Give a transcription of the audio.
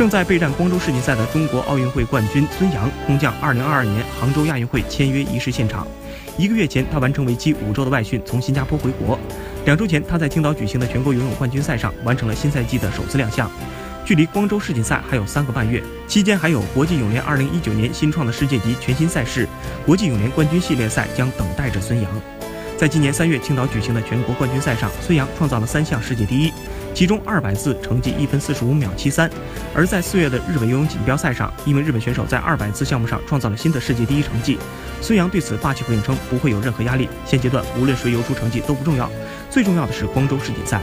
正在备战光州世锦赛的中国奥运会冠军孙杨，空降2022年杭州亚运会签约仪式现场。一个月前，他完成为期五周的外训，从新加坡回国。两周前，他在青岛举行的全国游泳冠军赛上完成了新赛季的首次亮相。距离光州世锦赛还有三个半月，期间还有国际泳联2019年新创的世界级全新赛事——国际泳联冠军系列赛将等待着孙杨。在今年三月青岛举行的全国冠军赛上，孙杨创造了三项世界第一。其中二百字成绩一分四十五秒七三，而在四月的日本游泳锦标赛上，一名日本选手在二百字项目上创造了新的世界第一成绩。孙杨对此霸气回应称，不会有任何压力，现阶段无论谁游出成绩都不重要，最重要的是光州世锦赛。